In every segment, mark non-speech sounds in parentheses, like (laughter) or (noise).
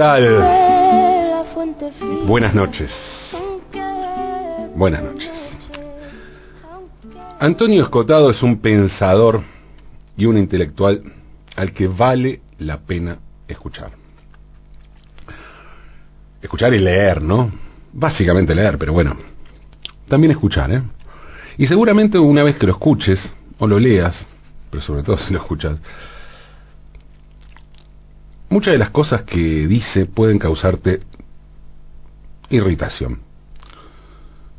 tal? Buenas noches. Buenas noches. Antonio Escotado es un pensador y un intelectual al que vale la pena escuchar. Escuchar y leer, ¿no? Básicamente leer, pero bueno, también escuchar, ¿eh? Y seguramente una vez que lo escuches, o lo leas, pero sobre todo si lo escuchas, muchas de las cosas que dice pueden causarte irritación.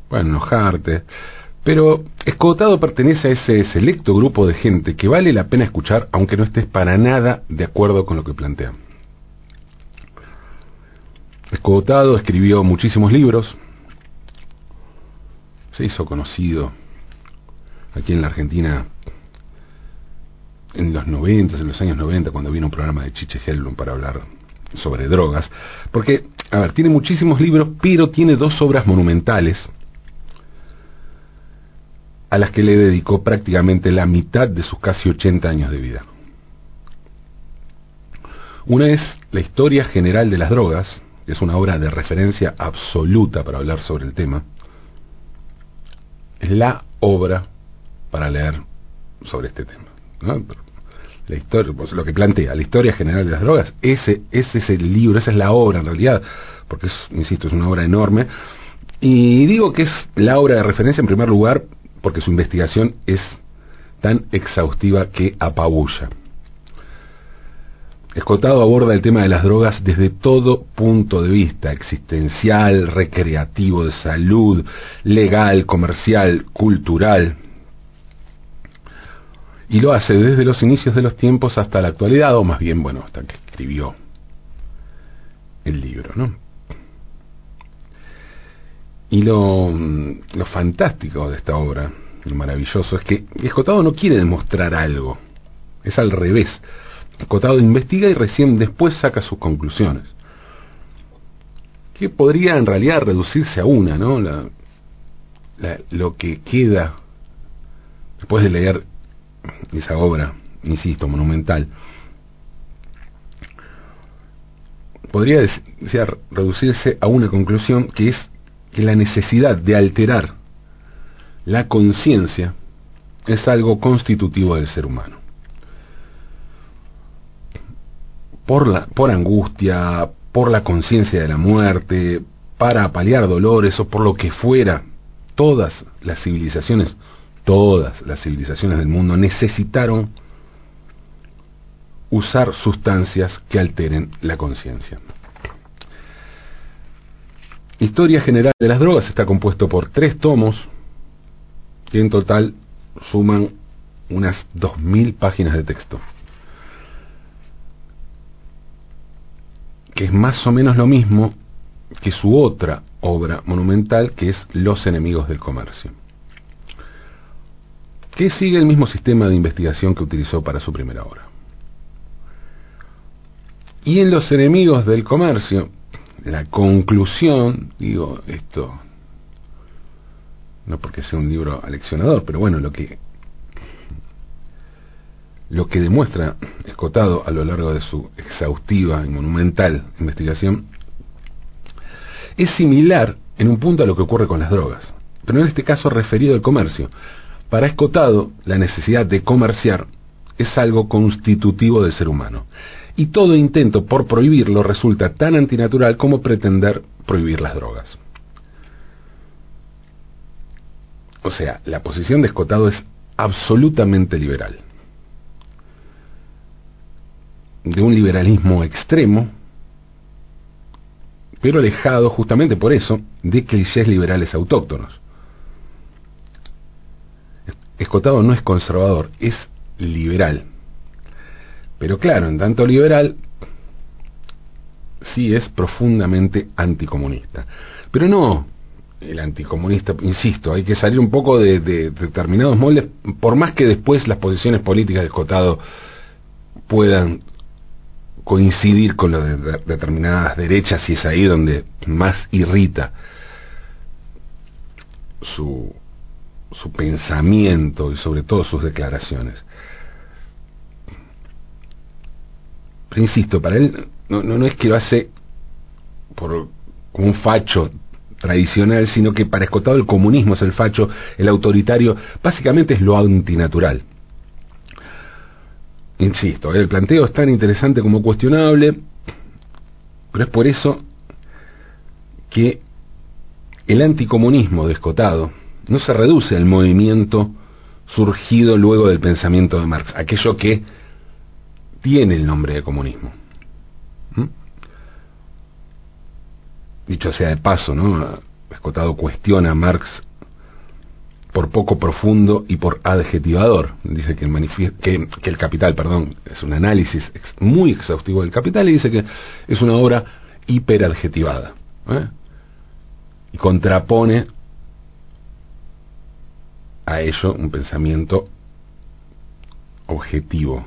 Pueden enojarte, pero Escotado pertenece a ese selecto grupo de gente que vale la pena escuchar aunque no estés para nada de acuerdo con lo que plantea. Escotado escribió muchísimos libros, se hizo conocido aquí en la Argentina en los 90, en los años 90, cuando vino un programa de Chiche Hellblum para hablar sobre drogas, porque, a ver, tiene muchísimos libros, pero tiene dos obras monumentales a las que le dedicó prácticamente la mitad de sus casi 80 años de vida. Una es La Historia General de las Drogas, que es una obra de referencia absoluta para hablar sobre el tema. Es la obra para leer sobre este tema. La historia, pues, lo que plantea, la historia general de las drogas, ese, ese es el libro, esa es la obra en realidad, porque es, insisto, es una obra enorme. Y digo que es la obra de referencia en primer lugar porque su investigación es tan exhaustiva que apabulla. Escotado aborda el tema de las drogas desde todo punto de vista, existencial, recreativo, de salud, legal, comercial, cultural. Y lo hace desde los inicios de los tiempos hasta la actualidad, o más bien, bueno, hasta que escribió el libro, ¿no? Y lo, lo fantástico de esta obra, lo maravilloso, es que Escotado no quiere demostrar algo, es al revés. Escotado investiga y recién después saca sus conclusiones. Que podría en realidad reducirse a una, ¿no? La, lo que queda después de leer esa obra, insisto, monumental, podría reducirse a una conclusión que es que la necesidad de alterar la conciencia es algo constitutivo del ser humano. Por, la, por angustia, por la conciencia de la muerte, para paliar dolores o por lo que fuera, todas las civilizaciones, todas las civilizaciones del mundo necesitaron usar sustancias que alteren la conciencia. Historia General de las Drogas está compuesto por tres tomos que en total suman unas 2.000 páginas de texto. Que es más o menos lo mismo que su otra obra monumental, que es Los enemigos del comercio. Que sigue el mismo sistema de investigación que utilizó para su primera obra. Y en Los enemigos del comercio, la conclusión, digo, esto, no porque sea un libro aleccionador, pero bueno, lo que lo que demuestra Escotado a lo largo de su exhaustiva y monumental investigación es similar en un punto a lo que ocurre con las drogas, pero en este caso referido al comercio. Para Escotado, la necesidad de comerciar es algo constitutivo del ser humano y todo intento por prohibirlo resulta tan antinatural como pretender prohibir las drogas. O sea, la posición de Escotado es absolutamente liberal. De un liberalismo extremo, pero alejado justamente por eso de clichés liberales autóctonos. Escotado no es conservador, es liberal. Pero claro, en tanto liberal, sí es profundamente anticomunista. Pero no el anticomunista, insisto, hay que salir un poco de, determinados moldes, por más que después las posiciones políticas de Escotado puedan coincidir con lo de, determinadas derechas y es ahí donde más irrita su, su pensamiento y sobre todo sus declaraciones. Pero insisto, para él no, no, no es que lo hace por un facho tradicional, sino que para Escotado el comunismo es el facho, el autoritario, básicamente es lo antinatural. Insisto, el planteo es tan interesante como cuestionable, pero es por eso que el anticomunismo de Escotado no se reduce al movimiento surgido luego del pensamiento de Marx, aquello que tiene el nombre de comunismo. ¿Mm? Dicho sea de paso, ¿no? Escotado cuestiona a Marx por poco profundo y por adjetivador. Dice que el, Capital, perdón, es un análisis muy exhaustivo del Capital y dice que es una obra hiperadjetivada. ¿eh? Y contrapone ello un pensamiento objetivo,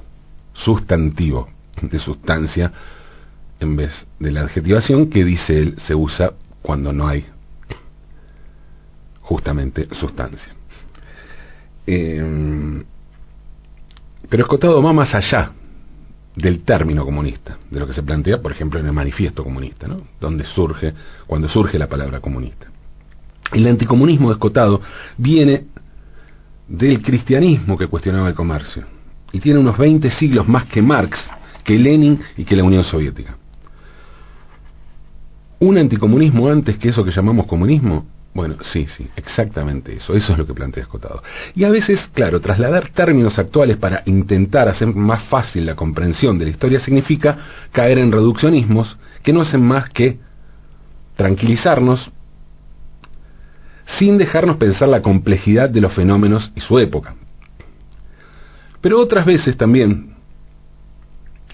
sustantivo, de sustancia, en vez de la adjetivación que dice él se usa cuando no hay justamente sustancia. Eh, pero Escotado va más allá del término comunista, de lo que se plantea, por ejemplo, en el manifiesto comunista, donde surge, cuando surge la palabra comunista. El anticomunismo Escotado viene del cristianismo que cuestionaba el comercio y tiene unos 20 siglos más que Marx, que Lenin y que la Unión Soviética. Un anticomunismo antes que eso que llamamos comunismo bueno, sí, sí, exactamente eso. Eso es lo que plantea Escotado. Y a veces, claro, trasladar términos actuales para intentar hacer más fácil la comprensión de la historia significa caer en reduccionismos que no hacen más que tranquilizarnos sin dejarnos pensar la complejidad de los fenómenos y su época. Pero otras veces también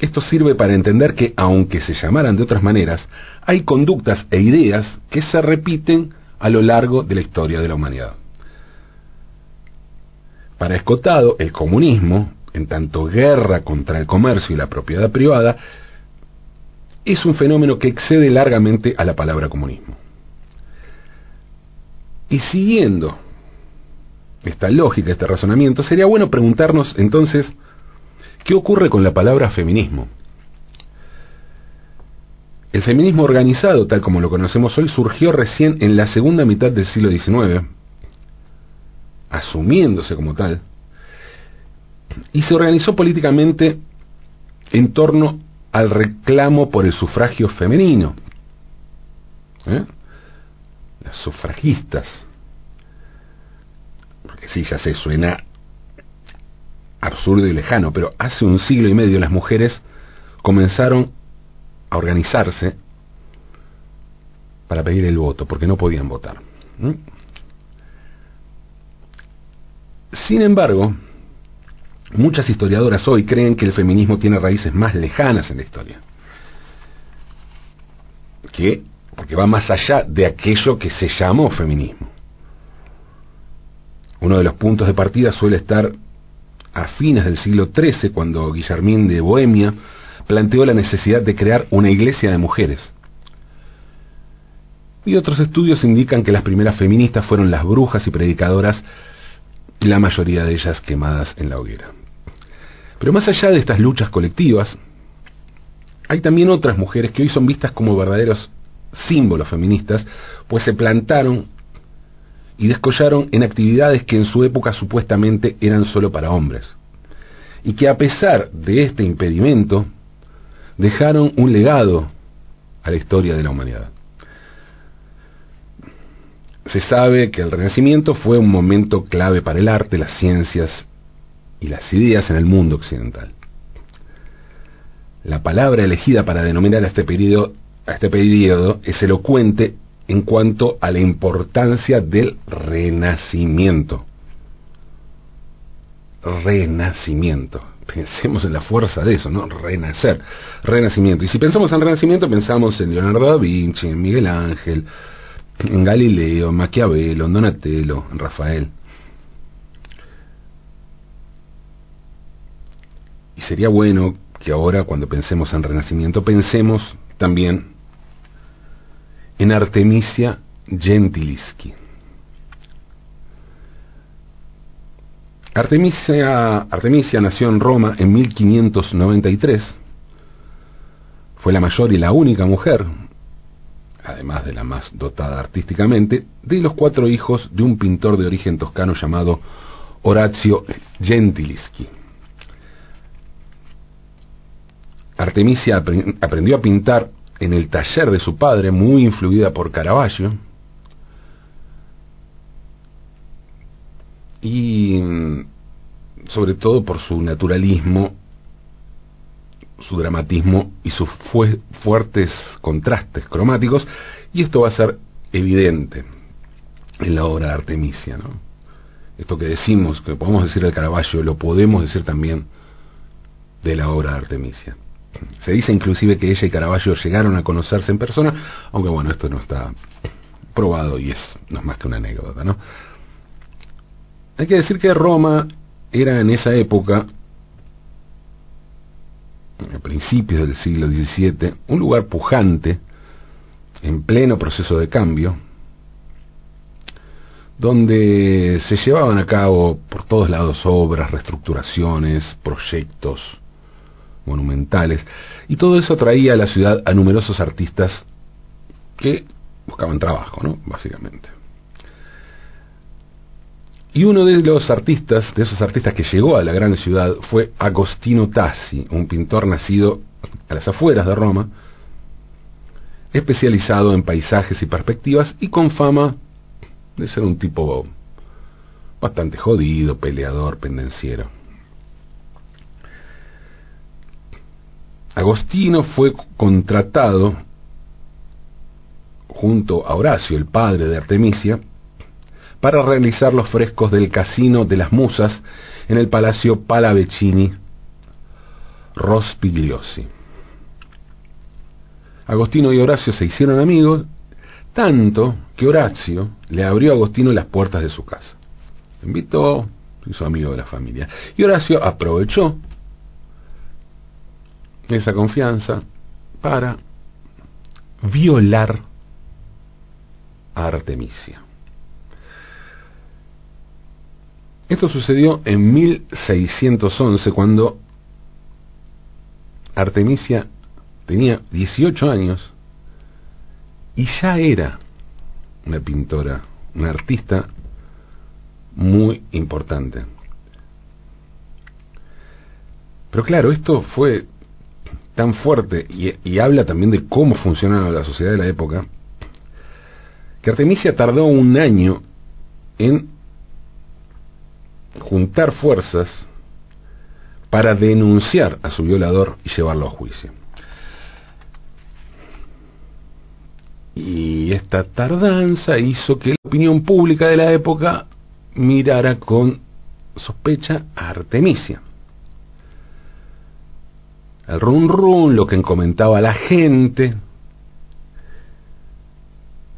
esto sirve para entender que, aunque se llamaran de otras maneras, hay conductas e ideas que se repiten a lo largo de la historia de la humanidad. Para Escotado, el comunismo, en tanto guerra contra el comercio y la propiedad privada, es un fenómeno que excede largamente a la palabra comunismo. Y siguiendo esta lógica, este razonamiento, sería bueno preguntarnos entonces, ¿qué ocurre con la palabra feminismo? El feminismo organizado, tal como lo conocemos hoy, surgió recién en la segunda mitad del siglo XIX, asumiéndose como tal, y se organizó políticamente en torno al reclamo por el sufragio femenino. ¿Eh? Las sufragistas. Porque sí, ya se suena absurdo y lejano, pero hace un siglo y medio las mujeres comenzaron a organizarse para pedir el voto, porque no podían votar. Sin embargo, muchas historiadoras hoy creen que el feminismo tiene raíces más lejanas en la historia. Que, porque va más allá de aquello que se llamó feminismo. Uno de los puntos de partida suele estar a fines del siglo XIII, cuando Guillermín de Bohemia planteó la necesidad de crear una iglesia de mujeres. Y otros estudios indican que las primeras feministas fueron las brujas y predicadoras, la mayoría de ellas quemadas en la hoguera. Pero más allá de estas luchas colectivas, hay también otras mujeres que hoy son vistas como verdaderos símbolos feministas, pues se plantaron y descollaron en actividades que en su época supuestamente eran solo para hombres. Y que a pesar de este impedimento, dejaron un legado a la historia de la humanidad. Se sabe que el Renacimiento fue un momento clave para el arte, las ciencias y las ideas en el mundo occidental. La palabra elegida para denominar a este periodo, a este periodo es elocuente en cuanto a la importancia del renacimiento. Renacimiento pensemos en la fuerza de eso, ¿no? Renacer, renacimiento. Y si pensamos en renacimiento, pensamos en Leonardo da Vinci, en Miguel Ángel, en Galileo, en Maquiavelo, en Donatello, en Rafael. Y sería bueno que ahora, cuando pensemos en renacimiento, pensemos también en Artemisia Gentileschi. Artemisia, Artemisia nació en Roma en 1593. Fue la mayor y la única mujer, además de la más dotada artísticamente, de los cuatro hijos de un pintor de origen toscano llamado Horacio Gentileschi. Artemisia aprendió a pintar en el taller de su padre, muy influida por Caravaggio, y mm, sobre todo por su naturalismo, su dramatismo y sus fuertes contrastes cromáticos, y esto va a ser evidente en la obra de Artemisia. ¿no? Esto que decimos, que podemos decir del Caravaggio, lo podemos decir también de la obra de Artemisia. Se dice inclusive que ella y Caravaggio llegaron a conocerse en persona, aunque bueno, esto no está probado y es, no es más que una anécdota, ¿no? Hay que decir que Roma era en esa época, a principios del siglo XVII, un lugar pujante, en pleno proceso de cambio, donde se llevaban a cabo por todos lados obras, reestructuraciones, proyectos monumentales, y todo eso traía a la ciudad a numerosos artistas que buscaban trabajo, ¿no? Básicamente. Y uno de los artistas, de esos artistas que llegó a la gran ciudad, fue Agostino Tassi, un pintor nacido a las afueras de Roma, especializado en paisajes y perspectivas y con fama de ser un tipo bastante jodido, peleador, pendenciero. Agostino fue contratado junto a Horacio, el padre de Artemisia, para realizar los frescos del Casino de las Musas en el Palacio Palavecini Rospigliosi. Agostino y Horacio se hicieron amigos, tanto que Horacio le abrió a Agostino las puertas de su casa. invitó, hizo amigo de la familia. Y Horacio aprovechó esa confianza para violar a Artemisia. Esto sucedió en 1611 cuando Artemisia tenía 18 años y ya era una pintora, una artista muy importante. Pero claro, esto fue tan fuerte y, habla también de cómo funcionaba la sociedad de la época, que Artemisia tardó un año en juntar fuerzas para denunciar a su violador y llevarlo a juicio. Y esta tardanza hizo que la opinión pública de la época mirara con sospecha a Artemisia. El run run, lo que comentaba la gente,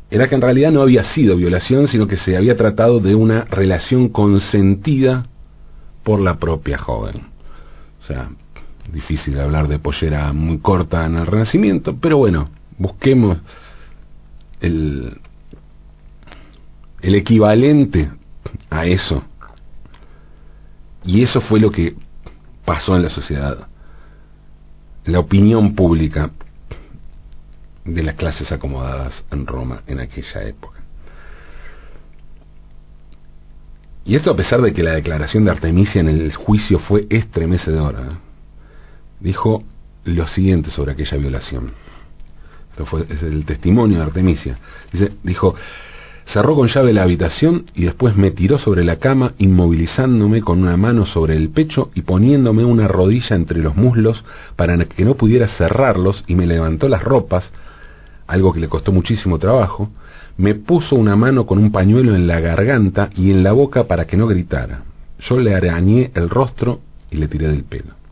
era que en realidad no había sido violación, sino que se había tratado de una relación consentida por la propia joven. O sea, difícil hablar de pollera muy corta en el Renacimiento, pero bueno, busquemos el, el equivalente a eso. Y eso fue lo que pasó en la sociedad. La opinión pública de las clases acomodadas en Roma en aquella época. Y esto a pesar de que la declaración de Artemisia en el juicio fue estremecedora. ¿eh? Dijo lo siguiente sobre aquella violación. Esto fue, es el testimonio de Artemisia. Dice, dijo, cerró con llave la habitación y después me tiró sobre la cama, inmovilizándome con una mano sobre el pecho y poniéndome una rodilla entre los muslos para que no pudiera cerrarlos y me levantó las ropas algo que le costó muchísimo trabajo, me puso una mano con un pañuelo en la garganta y en la boca para que no gritara. Yo le arañé el rostro y le tiré del pelo.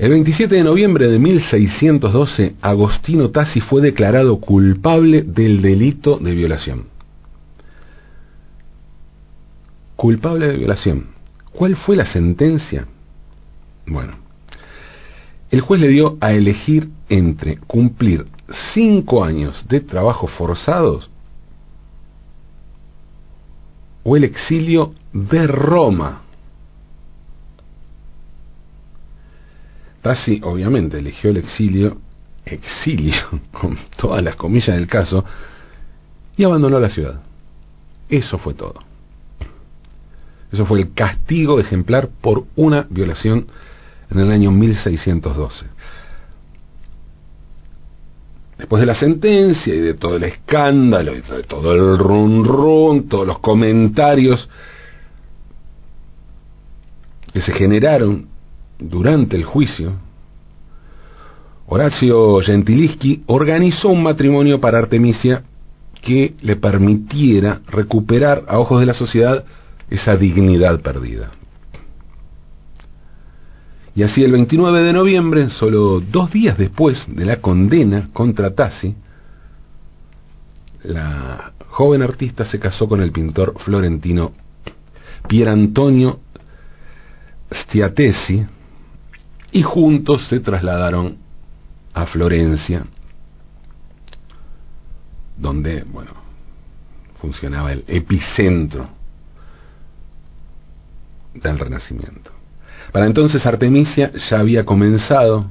El 27 de noviembre de 1612, Agostino Tassi fue declarado culpable del delito de violación. Culpable de violación. ¿Cuál fue la sentencia? Bueno, el juez le dio a elegir entre cumplir cinco años de trabajo forzados o el exilio de Roma. Tassi obviamente eligió el exilio, exilio, (laughs) con todas las comillas del caso, y abandonó la ciudad. Eso fue todo. Eso fue el castigo ejemplar por una violación en el año 1612. Después de la sentencia y de todo el escándalo y de todo el run run, todos los comentarios que se generaron durante el juicio, Horacio Gentileschi organizó un matrimonio para Artemisia que le permitiera recuperar a ojos de la sociedad esa dignidad perdida. Y así el 29 de noviembre, solo dos días después de la condena contra Tassi, la joven artista se casó con el pintor florentino Pier Antonio Stiatesi y juntos se trasladaron a Florencia, donde, bueno, funcionaba el epicentro del Renacimiento. Para entonces Artemisia ya había comenzado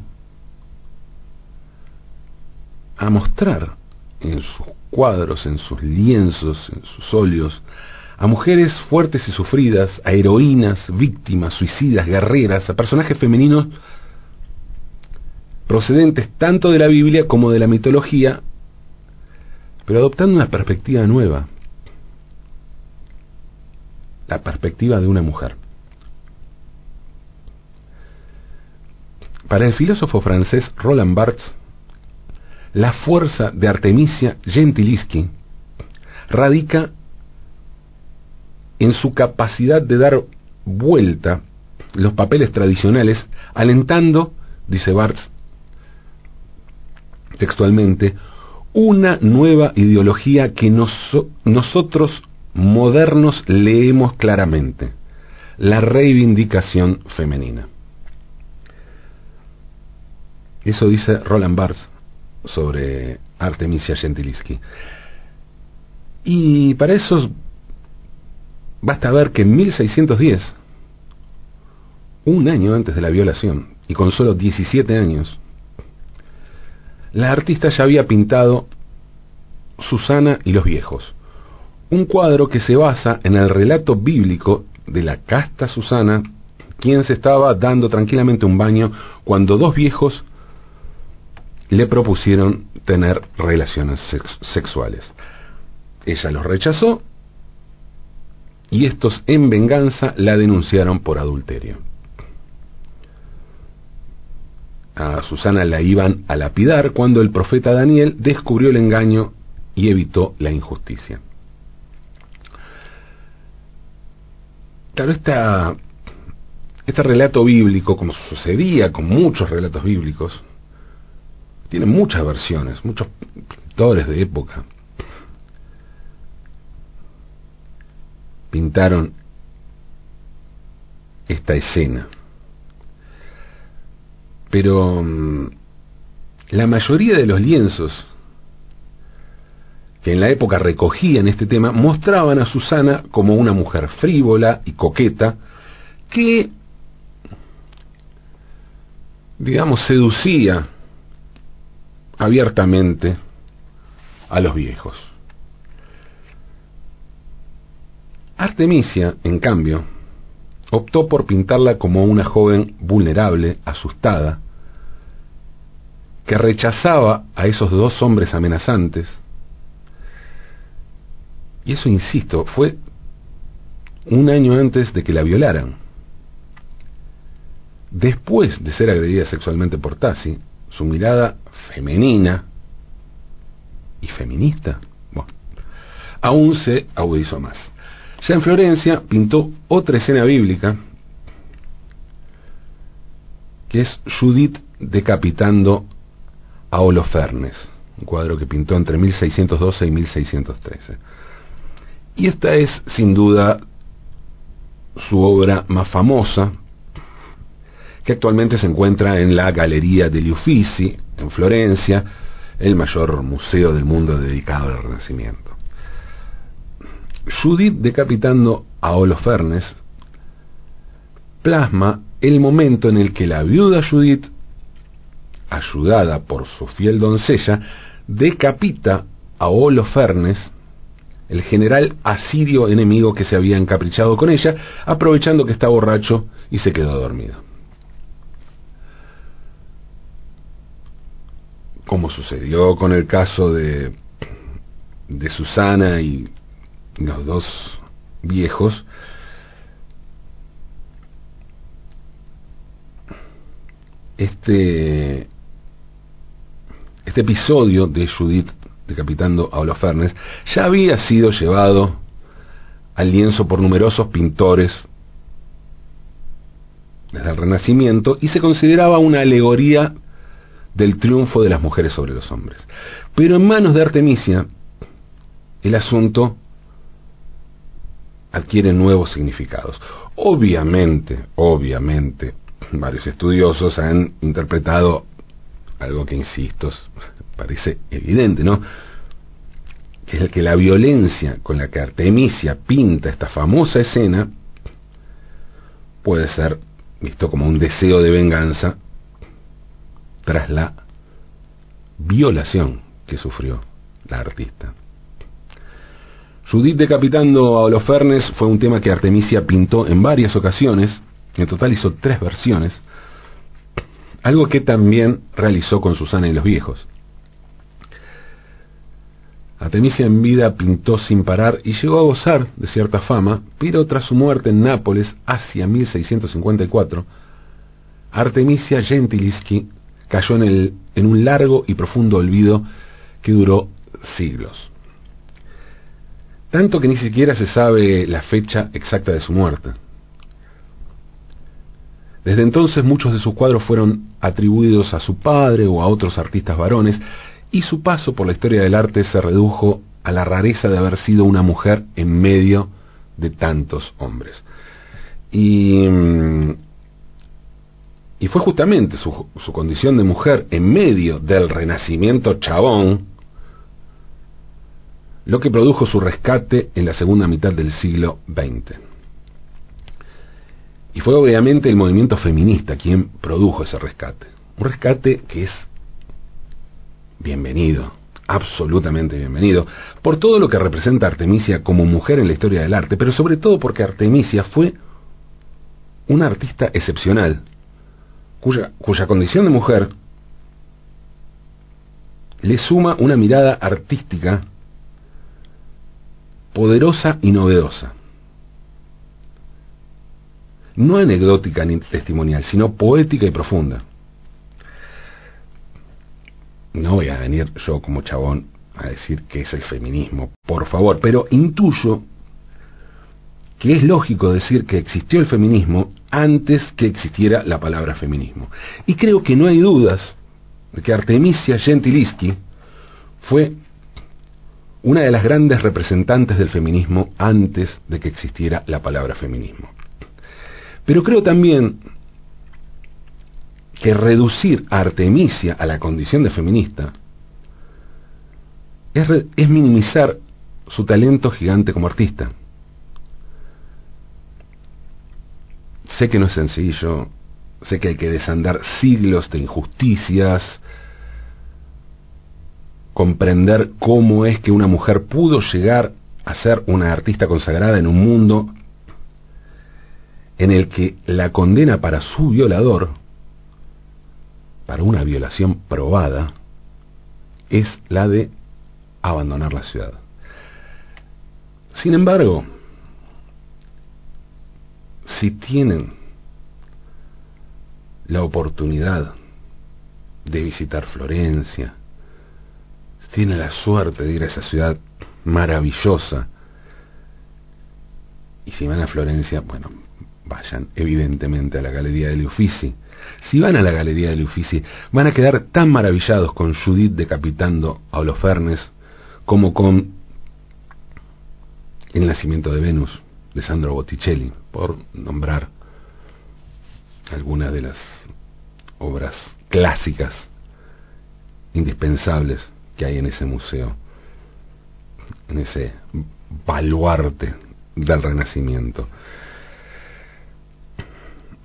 a mostrar en sus cuadros, en sus lienzos, en sus óleos, a mujeres fuertes y sufridas, a heroínas, víctimas, suicidas, guerreras, a personajes femeninos procedentes tanto de la Biblia como de la mitología, pero adoptando una perspectiva nueva, la perspectiva de una mujer. Para el filósofo francés Roland Barthes, la fuerza de Artemisia Gentileschi radica en su capacidad de dar vuelta los papeles tradicionales, alentando, dice Barthes textualmente, una nueva ideología que nosotros modernos leemos claramente, la reivindicación femenina. Eso dice Roland Barthes sobre Artemisia Gentileschi. Y para eso basta ver que en 1610, un año antes de la violación, y con solo 17 años, la artista ya había pintado Susana y los viejos, un cuadro que se basa en el relato bíblico de la casta Susana, quien se estaba dando tranquilamente un baño cuando dos viejos le propusieron tener relaciones sexuales. Ella los rechazó y estos en venganza la denunciaron por adulterio. A Susana la iban a lapidar cuando el profeta Daniel descubrió el engaño y evitó la injusticia. Claro, esta, este relato bíblico, como sucedía con muchos relatos bíblicos, tiene muchas versiones, muchos pintores de época pintaron esta escena. Pero mm, la mayoría de los lienzos que en la época recogían este tema mostraban a Susana como una mujer frívola y coqueta que, digamos, seducía abiertamente a los viejos. Artemisia, en cambio, optó por pintarla como una joven vulnerable, asustada, que rechazaba a esos dos hombres amenazantes. Y eso, insisto, fue un año antes de que la violaran. Después de ser agredida sexualmente por Tassi, su mirada femenina y feminista, aún se agudizó más. Ya en Florencia pintó otra escena bíblica, que es Judith decapitando a Holofernes, un cuadro que pintó entre 1612 y 1613. Y esta es, sin duda, su obra más famosa, que actualmente se encuentra en la Galería degli Uffizi, en Florencia, el mayor museo del mundo dedicado al Renacimiento. Judith decapitando a Holofernes plasma el momento en el que la viuda Judith ayudada por su fiel doncella, decapita a Holofernes, el general asirio enemigo que se había encaprichado con ella, aprovechando que está borracho y se quedó dormido. Como sucedió con el caso de, de Susana y los dos viejos, este, este episodio de Judith decapitando a Holofernes ya había sido llevado al lienzo por numerosos pintores desde el Renacimiento y se consideraba una alegoría del triunfo de las mujeres sobre los hombres. Pero en manos de Artemisia, el asunto adquiere nuevos significados. Obviamente, obviamente, varios estudiosos han interpretado algo que, insisto, parece evidente, ¿no? Que que la violencia con la que Artemisia pinta esta famosa escena puede ser visto como un deseo de venganza tras la violación que sufrió la artista. Judith decapitando a Holofernes fue un tema que Artemisia pintó en varias ocasiones, en total hizo tres versiones, algo que también realizó con Susana y los viejos. Artemisia en vida pintó sin parar y llegó a gozar de cierta fama, pero tras su muerte en Nápoles hacia 1654, Artemisia Gentileschi cayó en, el, en un largo y profundo olvido que duró siglos. Tanto que ni siquiera se sabe la fecha exacta de su muerte. Desde entonces muchos de sus cuadros fueron atribuidos a su padre o a otros artistas varones, y su paso por la historia del arte se redujo a la rareza de haber sido una mujer en medio de tantos hombres. Y, mm, y fue justamente su, su condición de mujer en medio del renacimiento chabón lo que produjo su rescate en la segunda mitad del siglo XX. Y fue obviamente el movimiento feminista quien produjo ese rescate. Un rescate que es bienvenido, absolutamente bienvenido, por todo lo que representa Artemisia como mujer en la historia del arte, pero sobre todo porque Artemisia fue una artista excepcional, cuya, cuya condición de mujer le suma una mirada artística poderosa y novedosa no anecdótica ni testimonial, sino poética y profunda. No voy a venir yo como chabón a decir que es el feminismo, por favor, pero intuyo que es lógico decir que existió el feminismo antes que existiera la palabra feminismo. Y creo que no hay dudas de que Artemisia Gentileschi fue una de las grandes representantes del feminismo antes de que existiera la palabra feminismo. Pero creo también que reducir a Artemisia a la condición de feminista es, es minimizar su talento gigante como artista. Sé que no es sencillo, sé que hay que desandar siglos de injusticias, comprender cómo es que una mujer pudo llegar a ser una artista consagrada en un mundo en el que la condena para su violador, para una violación probada, es la de abandonar la ciudad. Sin embargo, si tienen la oportunidad de visitar Florencia, si tienen la suerte de ir a esa ciudad maravillosa, y si van a Florencia, bueno, vayan evidentemente a la Galería de Uffizi. Si van a la Galería de Uffizi, van a quedar tan maravillados con Judith decapitando a Holofernes como con El nacimiento de Venus de Sandro Botticelli, por nombrar algunas de las obras clásicas indispensables que hay en ese museo, en ese baluarte del Renacimiento.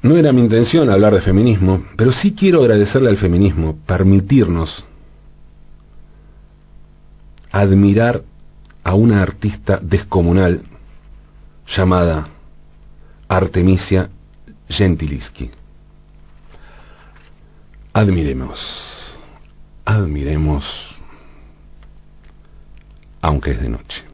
No era mi intención hablar de feminismo, pero sí quiero agradecerle al feminismo permitirnos admirar a una artista descomunal llamada Artemisia Gentileschi. Admiremos, admiremos, aunque es de noche.